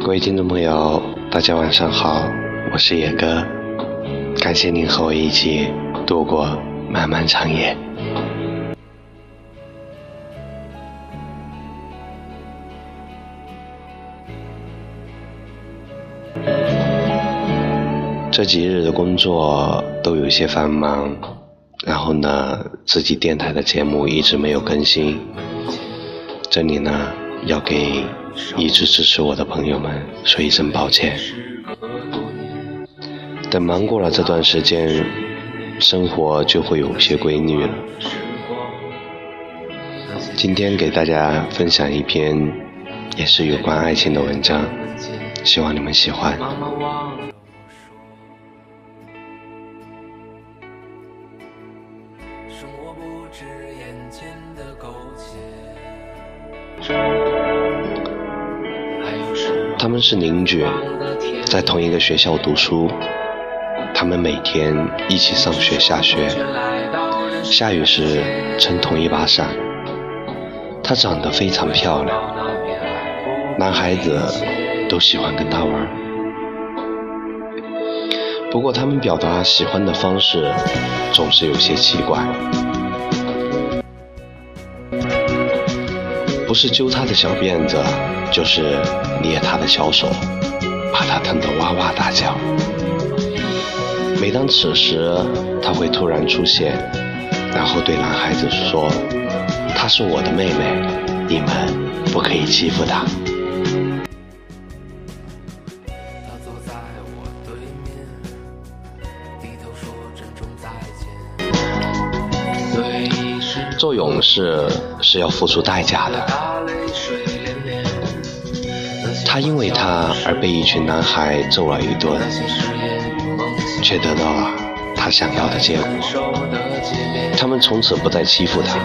各位听众朋友，大家晚上好，我是野哥，感谢您和我一起度过漫漫长夜。这几日的工作都有些繁忙，然后呢，自己电台的节目一直没有更新，这里呢要给一直支持我的朋友们说一声抱歉。等忙过了这段时间，生活就会有些规律了。今天给大家分享一篇也是有关爱情的文章，希望你们喜欢。是邻居，在同一个学校读书。他们每天一起上学下学，下雨时撑同一把伞。她长得非常漂亮，男孩子都喜欢跟她玩。不过他们表达喜欢的方式总是有些奇怪，不是揪她的小辫子，就是捏她的小手，把她疼得哇哇大叫。每当此时，他会突然出现，然后对男孩子说：“她是我的妹妹，你们不可以欺负她。”做勇士是要付出代价的。他因为他而被一群男孩揍了一顿。却得到了他想要的结果。他们从此不再欺负他。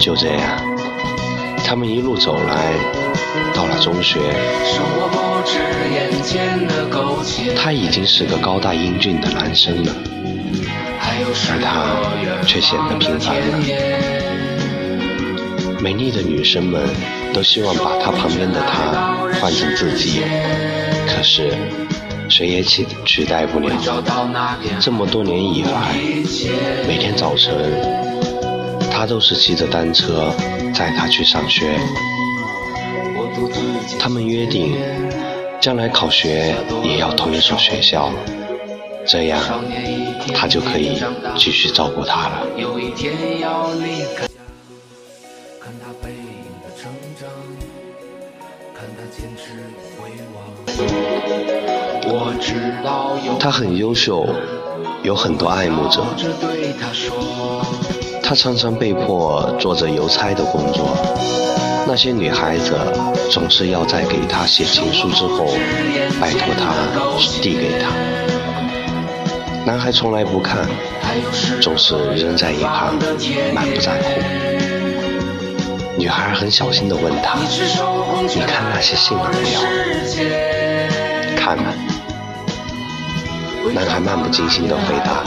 就这样，他们一路走来，到了中学。他已经是个高大英俊的男生了，而他却显得平凡了。美丽的女生们都希望把他旁边的他换成自己，可是。谁也取取代不了。这么多年以来，每天早晨，他都是骑着单车载她去上学。他们约定，将来考学也要同一所学校，这样他就可以继续照顾她了。他很优秀，有很多爱慕者。他常常被迫做着邮差的工作，那些女孩子总是要在给他写情书之后，拜托他递给他。男孩从来不看，总是扔在一旁，满不在乎。女孩很小心地问他：“你看那些信了没有？”看了。男孩漫不经心地回答：“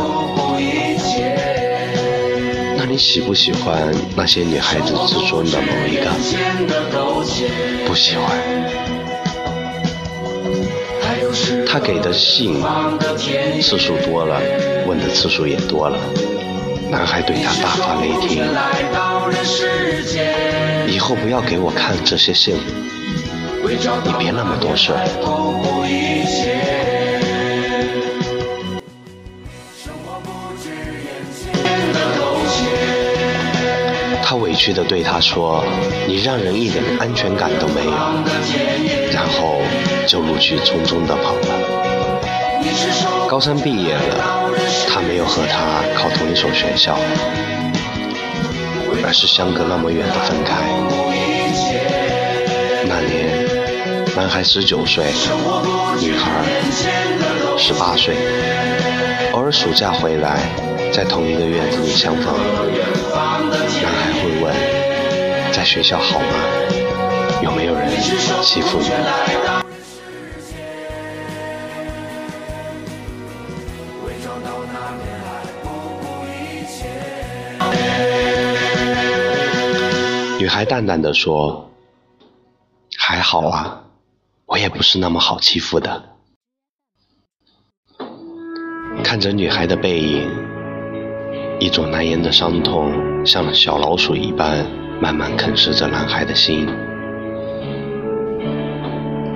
那你喜不喜欢那些女孩子之中的某一个？”“不喜欢。”他给的信次数多了，问的次数也多了。男孩对他大发雷霆：“以后不要给我看这些信，你别那么多事儿。”屈地对他说：“你让人一点安全感都没有。”然后就陆续匆匆地跑了。高三毕业了，他没有和他考同一所学校，而是相隔那么远的分开。那年，男孩十九岁，女孩十八岁。偶尔暑假回来，在同一个院子里相逢。问：“在学校好吗？有没有人欺负你？”女孩淡淡的说：“还好啊，我也不是那么好欺负的。”看着女孩的背影，一种难言的伤痛像小老鼠一般慢慢啃食着男孩的心。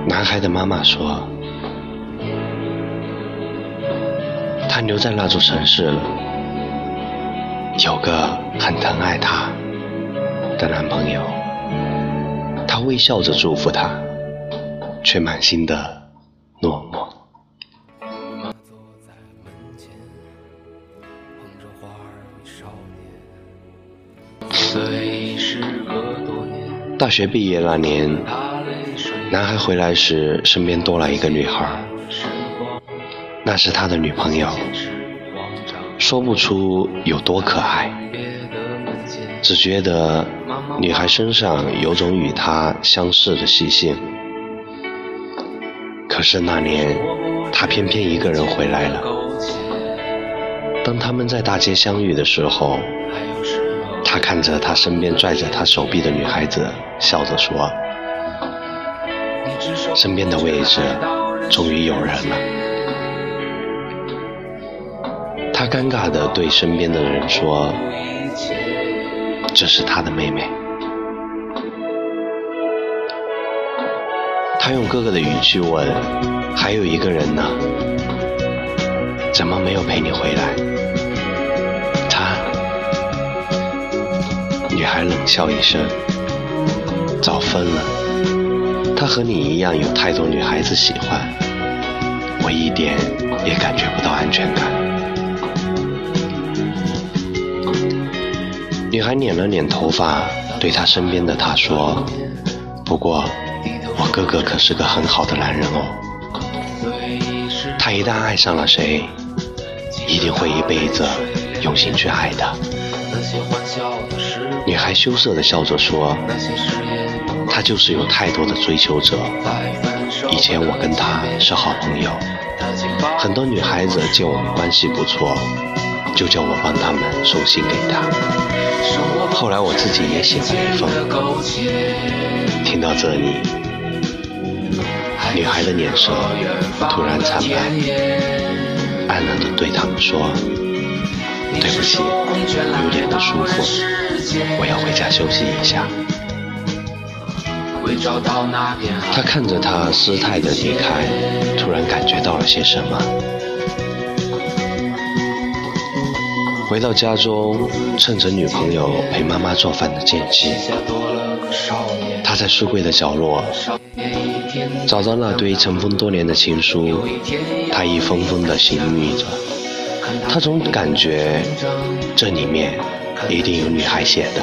男孩的妈妈说：“他留在那座城市了，有个很疼爱他的男朋友。”他微笑着祝福他，却满心的落寞。少年大学毕业那年，男孩回来时，身边多了一个女孩，那是他的女朋友，说不出有多可爱，只觉得女孩身上有种与他相似的习性。可是那年，他偏偏一个人回来了。当他们在大街相遇的时候。他看着他身边拽着他手臂的女孩子，笑着说：“身边的位置终于有人了。”他尴尬地对身边的人说：“这是他的妹妹。”他用哥哥的语气问：“还有一个人呢？怎么没有陪你回来？”女孩冷笑一声：“早分了。他和你一样有太多女孩子喜欢，我一点也感觉不到安全感。”女孩捻了捻头发，对他身边的他说：“不过，我哥哥可是个很好的男人哦。他一旦爱上了谁，一定会一辈子用心去爱的。”女孩羞涩地笑着说：“他就是有太多的追求者。以前我跟她是好朋友，很多女孩子见我们关系不错，就叫我帮她们送信给她。后来我自己也写了一封。”听到这里，女孩的脸色突然惨白，黯然地对他们说。对不起，有点不舒服，我要回家休息一下。他看着他失态的离开，突然感觉到了些什么。回到家中，趁着女朋友陪妈妈做饭的间隙，他在书柜的角落找到那堆尘封多年的情书，他一封封的寻觅着。他总感觉这里面一定有女孩写的。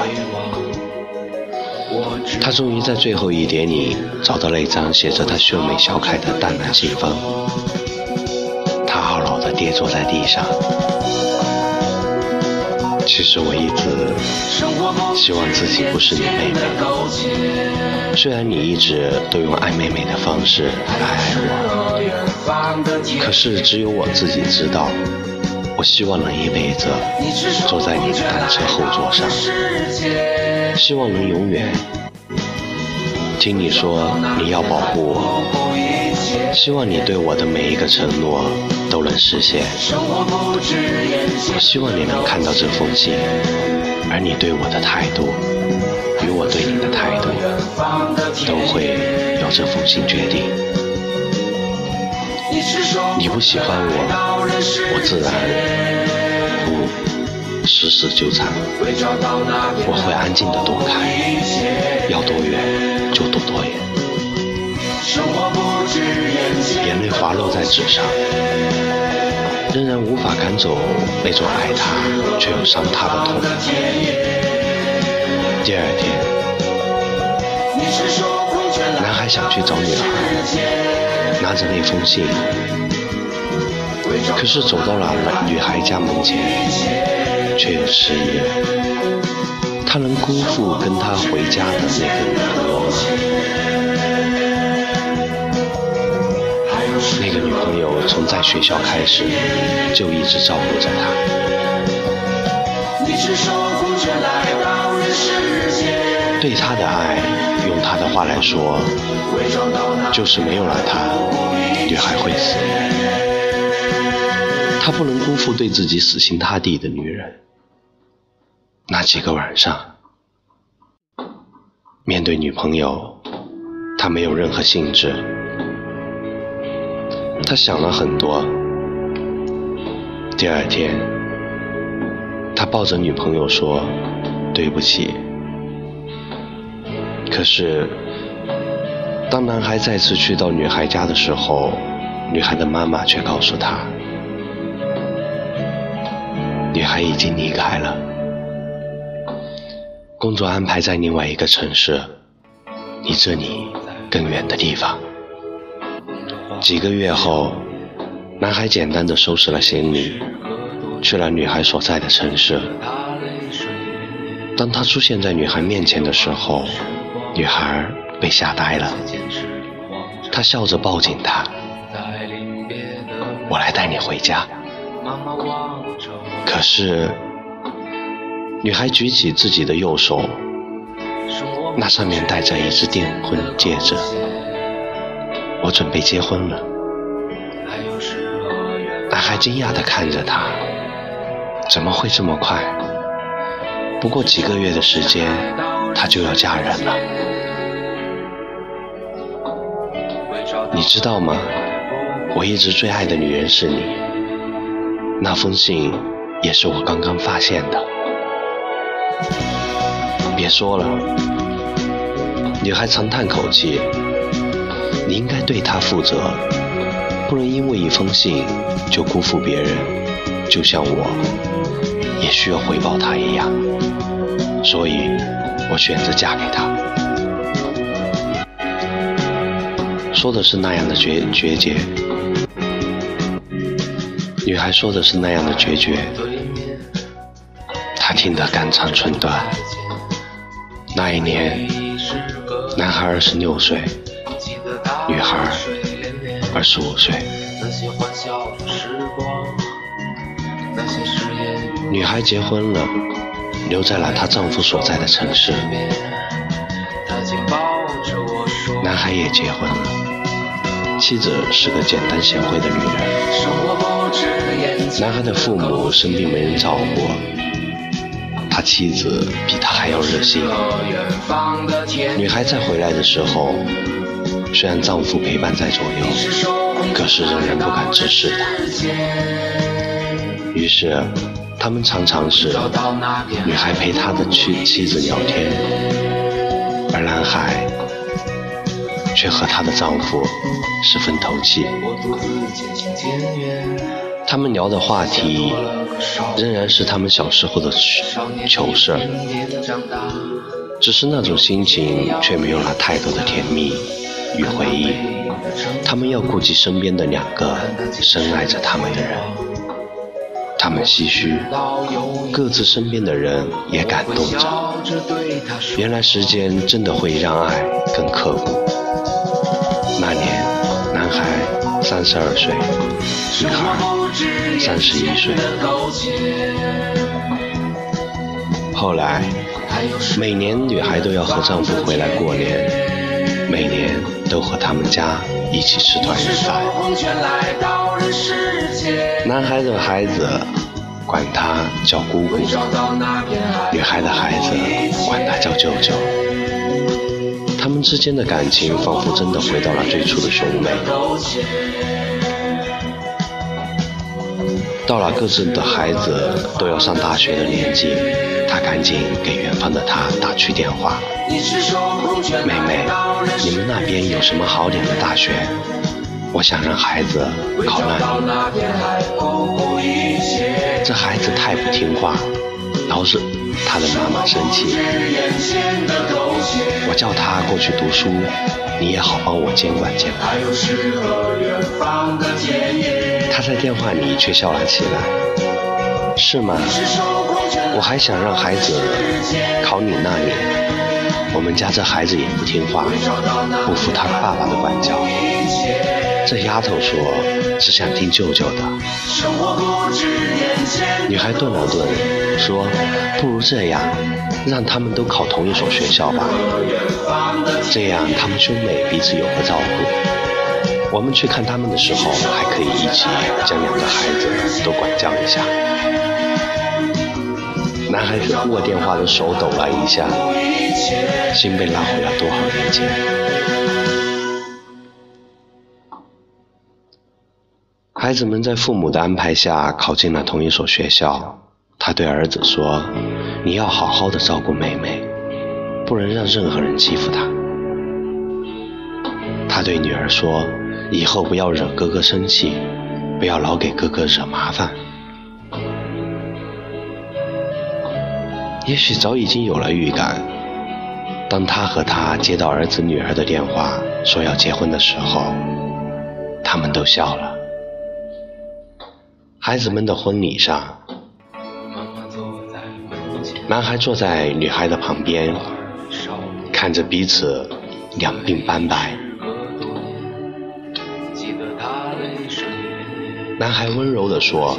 他终于在最后一点里找到了一张写着他秀美小楷的淡蓝信封。他懊恼地跌坐在地上。其实我一直希望自己不是你妹妹，虽然你一直都用爱妹妹的方式来爱我，可是只有我自己知道。我希望能一辈子坐在你的单车后座上，希望能永远听你说你要保护我，希望你对我的每一个承诺都能实现。我希望你能看到这封信，而你对我的态度与我对你的态度都会由这封信决定。你不喜欢我，我自然不时时纠缠，我会安静的躲开，要多远就躲多远。眼泪滑落在纸上，仍然无法赶走那种爱他却又伤他的痛。第二天，想去找女孩，拿着那封信。可是走到了女孩家门前，却又迟疑了。他能辜负跟他回家的那个女朋友吗？那个女朋友从在学校开始就一直照顾着他。对他的爱，用他的话来说，就是没有了他，女孩会死。他不能辜负对自己死心塌地的女人。那几个晚上，面对女朋友，他没有任何兴致。他想了很多。第二天，他抱着女朋友说：“对不起。”可是，当男孩再次去到女孩家的时候，女孩的妈妈却告诉他，女孩已经离开了，工作安排在另外一个城市，离这里更远的地方。几个月后，男孩简单的收拾了行李，去了女孩所在的城市。当他出现在女孩面前的时候，女孩被吓呆了，她笑着抱紧他，我来带你回家。可是，女孩举起自己的右手，那上面戴着一只订婚戒指。我准备结婚了。男孩惊讶地看着她，怎么会这么快？不过几个月的时间。她就要嫁人了，你知道吗？我一直最爱的女人是你。那封信也是我刚刚发现的。别说了，女孩长叹口气。你应该对她负责，不能因为一封信就辜负别人，就像我也需要回报她一样。所以。我选择嫁给他，说的是那样的决决绝。女孩说的是那样的决绝，他听得肝肠寸断。那一年，男孩二十六岁，女孩二十五岁。女孩结婚了。留在了她丈夫所在的城市。男孩也结婚了，妻子是个简单贤惠的女人。男孩的父母生病没人照顾，他妻子比他还要热心。女孩再回来的时候，虽然丈夫陪伴在左右，可是仍然不敢直视她。于是。他们常常是女孩陪他的妻妻子聊天，而男孩却和他的丈夫十分投契。他们聊的话题仍然是他们小时候的糗事，只是那种心情却没有了太多的甜蜜与回忆。他们要顾及身边的两个深爱着他们的人。他们唏嘘，各自身边的人也感动着。原来时间真的会让爱更刻骨。那年，男孩三十二岁，女孩三十一岁。后来，每年女孩都要和丈夫回来过年，每年都和他们家一起吃团圆饭。男孩的孩子管他叫姑姑，女孩的孩子管他叫舅舅。他们之间的感情仿佛真的回到了最初的兄妹。到了各自的孩子都要上大学的年纪，他赶紧给远方的他打去电话：“妹妹，你们那边有什么好点的大学？”我想让孩子考那里，这孩子太不听话，老是他的妈妈生气。我叫他过去读书，你也好帮我监管监管。他在电话里却笑了起来，是吗？我还想让孩子考你那里，我们家这孩子也不听话，不服他爸爸的管教。这丫头说只想听舅舅的。女孩顿了顿，说：“不如这样，让他们都考同一所学校吧，这样他们兄妹彼此有个照顾。我们去看他们的时候，还可以一起将两个孩子都管教一下。”男孩子握电话的手抖了一下，心被拉回了多少年前。孩子们在父母的安排下考进了同一所学校。他对儿子说：“你要好好的照顾妹妹，不能让任何人欺负她。”他对女儿说：“以后不要惹哥哥生气，不要老给哥哥惹麻烦。”也许早已经有了预感。当他和他接到儿子女儿的电话说要结婚的时候，他们都笑了。孩子们的婚礼上，男孩坐在女孩的旁边，看着彼此两鬓斑白。男孩温柔地说：“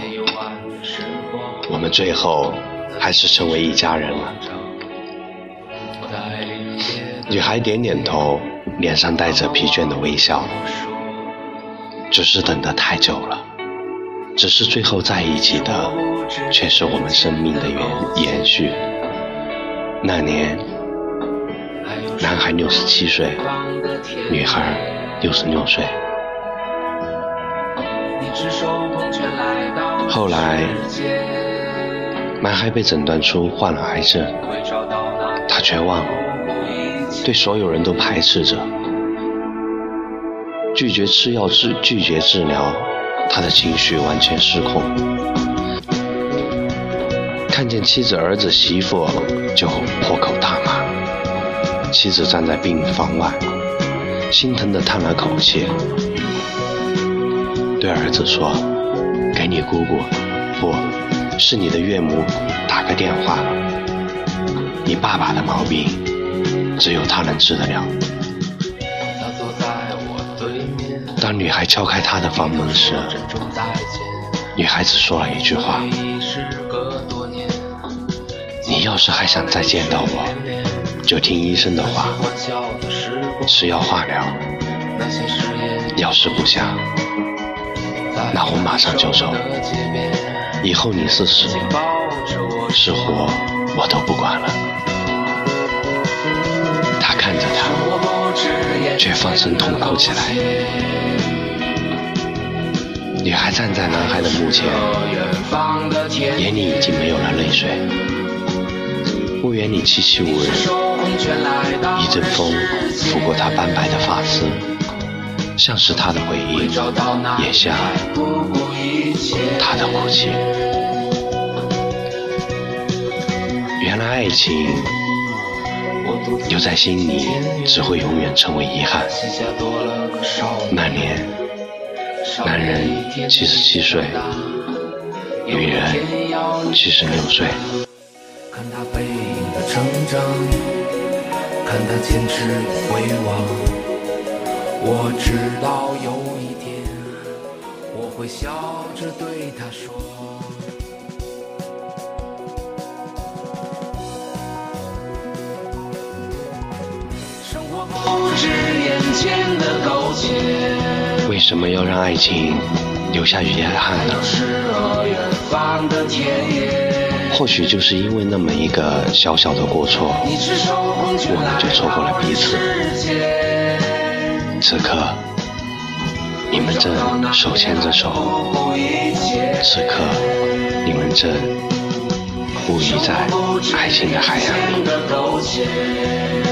我们最后还是成为一家人了。”女孩点点头，脸上带着疲倦的微笑，只是等得太久了。只是最后在一起的，却是我们生命的延延续。那年，男孩六十七岁，女孩六十六岁。后来，男孩被诊断出患了癌症，他绝望了，对所有人都排斥着，拒绝吃药治，拒绝治疗。他的情绪完全失控，看见妻子、儿子、媳妇就破口大骂。妻子站在病房外，心疼地叹了口气，对儿子说：“给你姑姑，不是你的岳母打个电话。你爸爸的毛病，只有他能治得了。”当女孩敲开他的房门时，女孩子说了一句话：“你要是还想再见到我，就听医生的话，吃药化疗。要是不想，那我马上就走。以后你是死是活，我都不管了。”他看着他，却放声痛哭起来。女孩站在男孩的墓前，眼里已经没有了泪水。墓园里凄凄无人，一阵风拂过她斑白的发丝，像是她的回忆，也像她的哭泣。原来爱情留在心里，只会永远成为遗憾。那年。男人七十七岁，女人七十六岁。看他背影的成长，看他坚持回望。我知道有一天，我会笑着对他说。生活不止眼前的苟且。为什么要让爱情留下遗憾呢？或许就是因为那么一个小小的过错，我们就错过了彼此。此刻，你们正手牵着手；此刻，你们正沐浴在爱情的海洋里。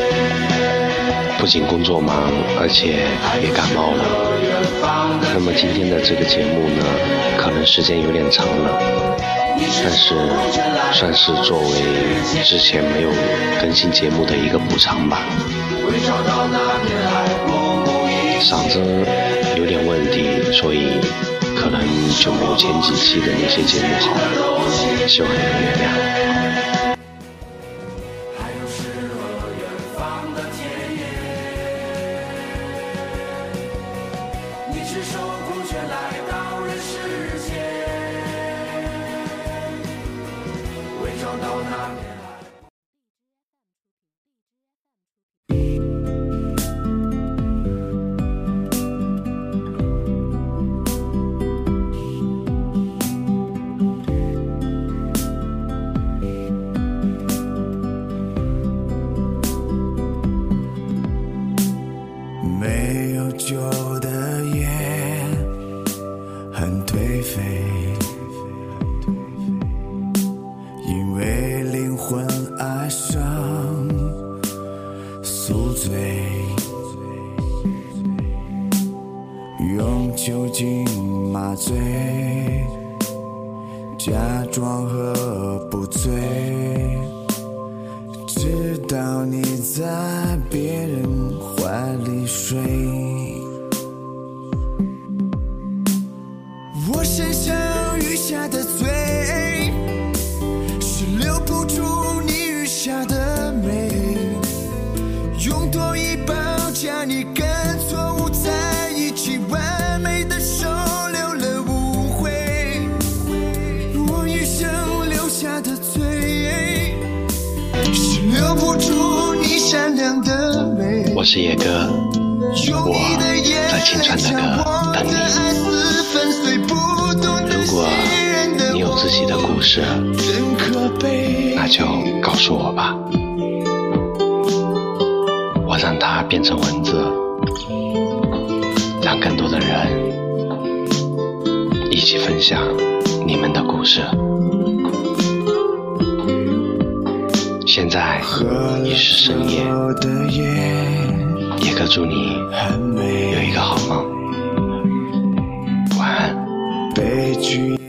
不仅工作忙，而且也感冒了。那么今天的这个节目呢，可能时间有点长了，但是算是作为之前没有更新节目的一个补偿吧。嗓子有点问题，所以可能就没有前几期的那些节目好，希望你能原谅。我是野哥，我在青川的歌等你。如果你有自己的故事，那就告诉我吧，我让它变成文字，让更多的人一起分享你们的故事。在已是深夜，也可祝你有一个好梦，晚安。